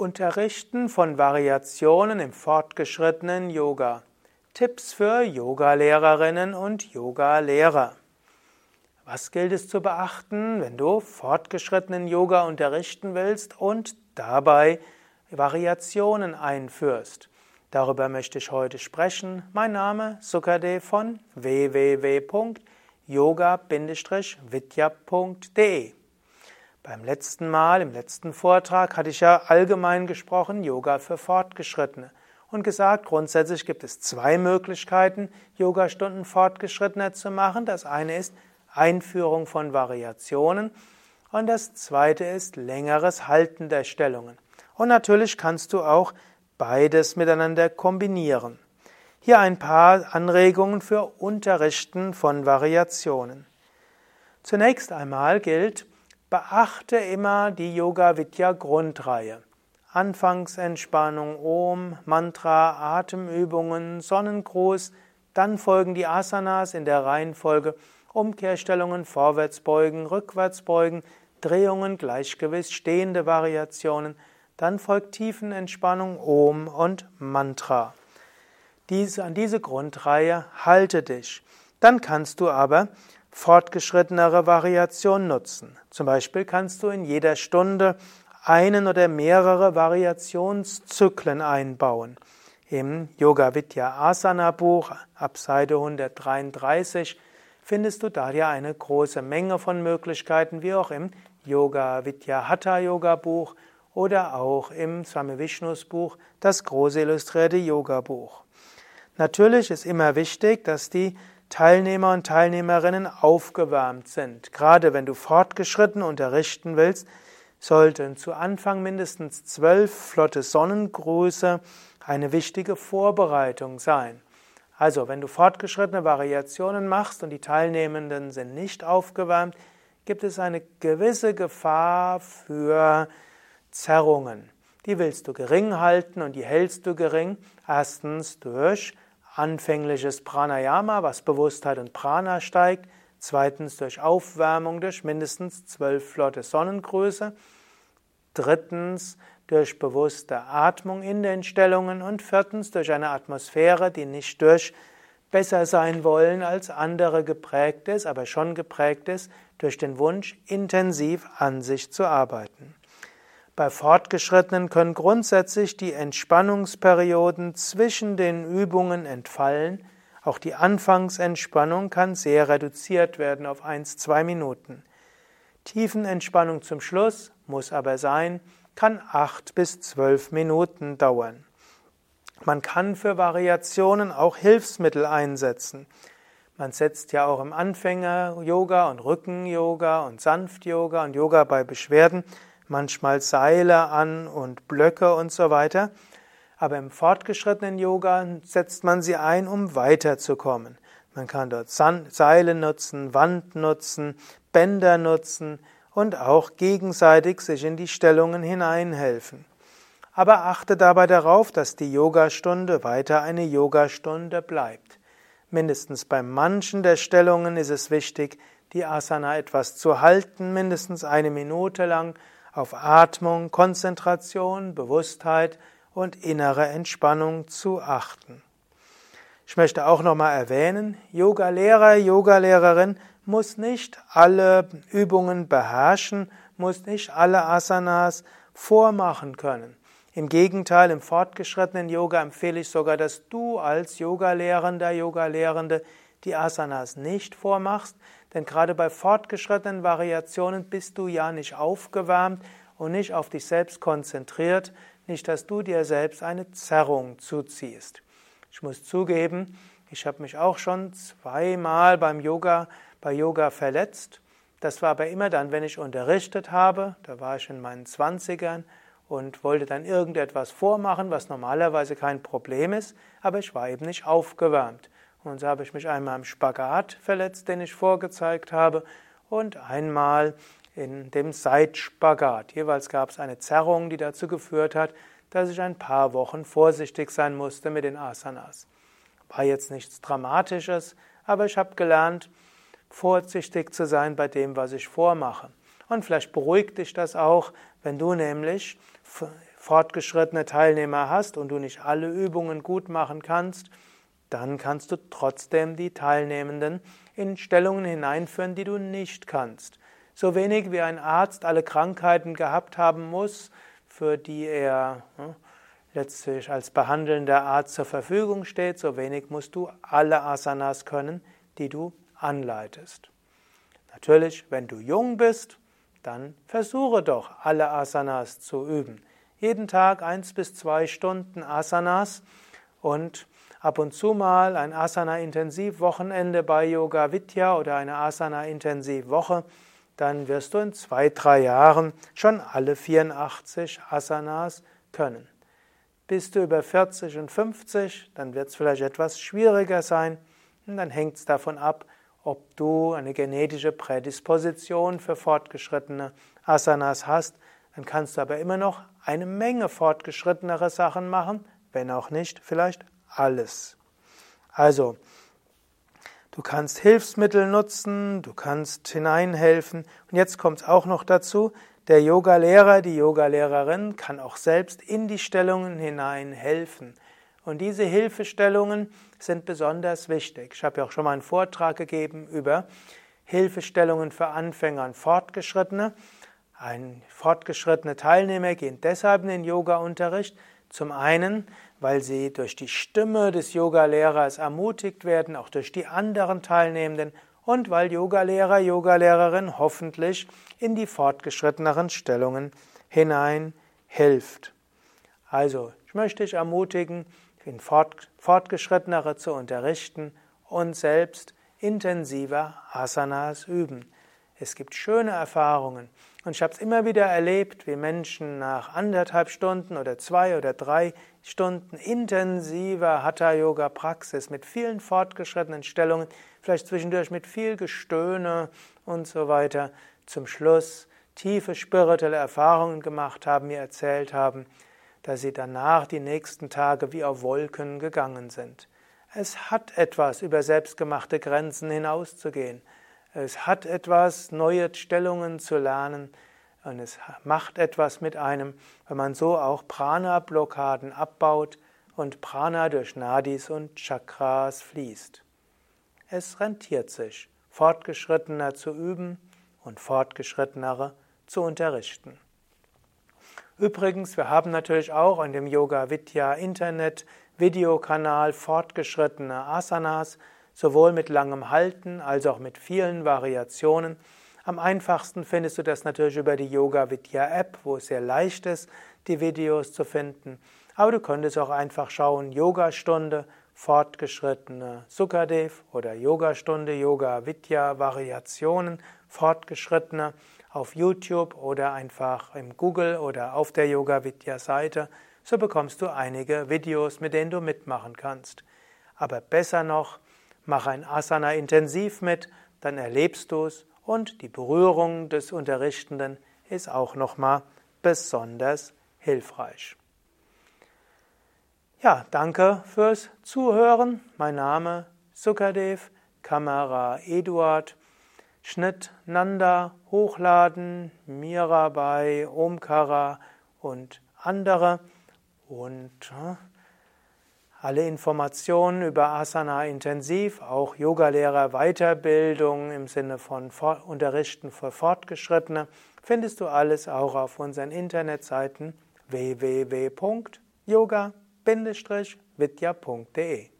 Unterrichten von Variationen im fortgeschrittenen Yoga. Tipps für Yogalehrerinnen und Yogalehrer. Was gilt es zu beachten, wenn du fortgeschrittenen Yoga unterrichten willst und dabei Variationen einführst? Darüber möchte ich heute sprechen. Mein Name Sukade von www.yoga-vidya.de beim letzten Mal, im letzten Vortrag, hatte ich ja allgemein gesprochen, Yoga für Fortgeschrittene und gesagt, grundsätzlich gibt es zwei Möglichkeiten, Yogastunden fortgeschrittener zu machen. Das eine ist Einführung von Variationen und das zweite ist längeres Halten der Stellungen. Und natürlich kannst du auch beides miteinander kombinieren. Hier ein paar Anregungen für Unterrichten von Variationen. Zunächst einmal gilt, Beachte immer die Yoga Vidya Grundreihe. Anfangsentspannung, Om, Mantra, Atemübungen, Sonnengruß, dann folgen die Asanas in der Reihenfolge Umkehrstellungen, Vorwärtsbeugen, Rückwärtsbeugen, Drehungen, Gleichgewicht, stehende Variationen, dann folgt Tiefenentspannung, Om und Mantra. Diese, an diese Grundreihe halte dich. Dann kannst du aber fortgeschrittenere Variation nutzen. Zum Beispiel kannst du in jeder Stunde einen oder mehrere Variationszyklen einbauen. Im Yoga Vidya Asana Buch ab Seite 133 findest du da ja eine große Menge von Möglichkeiten, wie auch im Yoga Vidya Hatha Yoga Buch oder auch im Swami Vishnus Buch, das große illustrierte Yoga Buch. Natürlich ist immer wichtig, dass die Teilnehmer und Teilnehmerinnen aufgewärmt sind. Gerade wenn du fortgeschritten unterrichten willst, sollten zu Anfang mindestens zwölf flotte Sonnengrüße eine wichtige Vorbereitung sein. Also, wenn du fortgeschrittene Variationen machst und die Teilnehmenden sind nicht aufgewärmt, gibt es eine gewisse Gefahr für Zerrungen. Die willst du gering halten und die hältst du gering. Erstens durch anfängliches Pranayama, was Bewusstheit und Prana steigt. Zweitens durch Aufwärmung durch mindestens zwölf flotte Sonnengröße. Drittens durch bewusste Atmung in den Stellungen. Und viertens durch eine Atmosphäre, die nicht durch besser sein wollen als andere geprägt ist, aber schon geprägt ist durch den Wunsch, intensiv an sich zu arbeiten. Bei Fortgeschrittenen können grundsätzlich die Entspannungsperioden zwischen den Übungen entfallen. Auch die Anfangsentspannung kann sehr reduziert werden auf 1-2 Minuten. Tiefenentspannung zum Schluss muss aber sein, kann 8 bis 12 Minuten dauern. Man kann für Variationen auch Hilfsmittel einsetzen. Man setzt ja auch im Anfänger-Yoga und Rücken-Yoga und Sanft-Yoga und Yoga bei Beschwerden manchmal Seile an und Blöcke und so weiter. Aber im fortgeschrittenen Yoga setzt man sie ein, um weiterzukommen. Man kann dort Seile nutzen, Wand nutzen, Bänder nutzen und auch gegenseitig sich in die Stellungen hineinhelfen. Aber achte dabei darauf, dass die Yogastunde weiter eine Yogastunde bleibt. Mindestens bei manchen der Stellungen ist es wichtig, die Asana etwas zu halten, mindestens eine Minute lang, auf Atmung, Konzentration, Bewusstheit und innere Entspannung zu achten. Ich möchte auch nochmal erwähnen, Yoga-Lehrer, Yoga-Lehrerin muss nicht alle Übungen beherrschen, muss nicht alle Asanas vormachen können. Im Gegenteil, im fortgeschrittenen Yoga empfehle ich sogar, dass du als Yoga-Lehrender, Yoga-Lehrende die Asanas nicht vormachst, denn gerade bei fortgeschrittenen Variationen bist du ja nicht aufgewärmt und nicht auf dich selbst konzentriert, nicht, dass du dir selbst eine Zerrung zuziehst. Ich muss zugeben, ich habe mich auch schon zweimal beim Yoga, bei Yoga verletzt. Das war aber immer dann, wenn ich unterrichtet habe, da war ich in meinen Zwanzigern und wollte dann irgendetwas vormachen, was normalerweise kein Problem ist, aber ich war eben nicht aufgewärmt. Und so habe ich mich einmal im Spagat verletzt, den ich vorgezeigt habe, und einmal in dem Seitspagat. Jeweils gab es eine Zerrung, die dazu geführt hat, dass ich ein paar Wochen vorsichtig sein musste mit den Asanas. War jetzt nichts Dramatisches, aber ich habe gelernt, vorsichtig zu sein bei dem, was ich vormache. Und vielleicht beruhigt dich das auch, wenn du nämlich fortgeschrittene Teilnehmer hast und du nicht alle Übungen gut machen kannst, dann kannst du trotzdem die Teilnehmenden in Stellungen hineinführen, die du nicht kannst. So wenig wie ein Arzt alle Krankheiten gehabt haben muss, für die er hm, letztlich als behandelnder Arzt zur Verfügung steht, so wenig musst du alle Asanas können, die du anleitest. Natürlich, wenn du jung bist, dann versuche doch alle Asanas zu üben. Jeden Tag eins bis zwei Stunden Asanas und ab und zu mal ein Asana-Intensiv-Wochenende bei Yoga Vidya oder eine Asana-Intensiv-Woche, dann wirst du in zwei, drei Jahren schon alle 84 Asanas können. Bist du über 40 und 50, dann wird es vielleicht etwas schwieriger sein und dann hängt es davon ab, ob du eine genetische Prädisposition für fortgeschrittene Asanas hast. Dann kannst du aber immer noch eine Menge fortgeschrittenere Sachen machen, wenn auch nicht vielleicht alles. Also, du kannst Hilfsmittel nutzen, du kannst hineinhelfen. Und jetzt kommt es auch noch dazu, der Yogalehrer, die Yogalehrerin kann auch selbst in die Stellungen hinein helfen. Und diese Hilfestellungen sind besonders wichtig. Ich habe ja auch schon mal einen Vortrag gegeben über Hilfestellungen für Anfänger und Fortgeschrittene. Ein fortgeschrittene Teilnehmer gehen deshalb in den Yoga-Unterricht. Zum einen, weil sie durch die Stimme des Yogalehrers ermutigt werden, auch durch die anderen Teilnehmenden und weil Yogalehrer, Yogalehrerin hoffentlich in die fortgeschritteneren Stellungen hinein hilft. Also, ich möchte dich ermutigen, in fortgeschrittenere zu unterrichten und selbst intensiver Asanas üben. Es gibt schöne Erfahrungen. Und ich habe es immer wieder erlebt, wie Menschen nach anderthalb Stunden oder zwei oder drei Stunden intensiver Hatha-Yoga-Praxis mit vielen fortgeschrittenen Stellungen, vielleicht zwischendurch mit viel Gestöhne und so weiter, zum Schluss tiefe spirituelle Erfahrungen gemacht haben, mir erzählt haben, dass sie danach die nächsten Tage wie auf Wolken gegangen sind. Es hat etwas, über selbstgemachte Grenzen hinauszugehen. Es hat etwas, neue Stellungen zu lernen. Und es macht etwas mit einem, wenn man so auch Prana-Blockaden abbaut und Prana durch Nadis und Chakras fließt. Es rentiert sich, fortgeschrittener zu üben und fortgeschrittenere zu unterrichten. Übrigens, wir haben natürlich auch in dem Yoga Vidya Internet Videokanal fortgeschrittene Asanas sowohl mit langem Halten als auch mit vielen Variationen. Am einfachsten findest du das natürlich über die Yoga Vidya App, wo es sehr leicht ist, die Videos zu finden. Aber du könntest auch einfach schauen, Yogastunde, fortgeschrittene Sukadev oder Yogastunde, Yoga Vidya Variationen, fortgeschrittene auf YouTube oder einfach im Google oder auf der Yoga Vidya Seite. So bekommst du einige Videos, mit denen du mitmachen kannst. Aber besser noch, Mach ein Asana intensiv mit, dann erlebst du es und die Berührung des Unterrichtenden ist auch nochmal besonders hilfreich. Ja, danke fürs Zuhören. Mein Name Sukadev, Kamera Eduard, Schnitt Nanda, Hochladen Mirabai, Omkara und andere. Und äh, alle Informationen über Asana intensiv, auch Yogalehrer Weiterbildung im Sinne von Unterrichten für Fortgeschrittene, findest du alles auch auf unseren Internetseiten www.yoga-vidya.de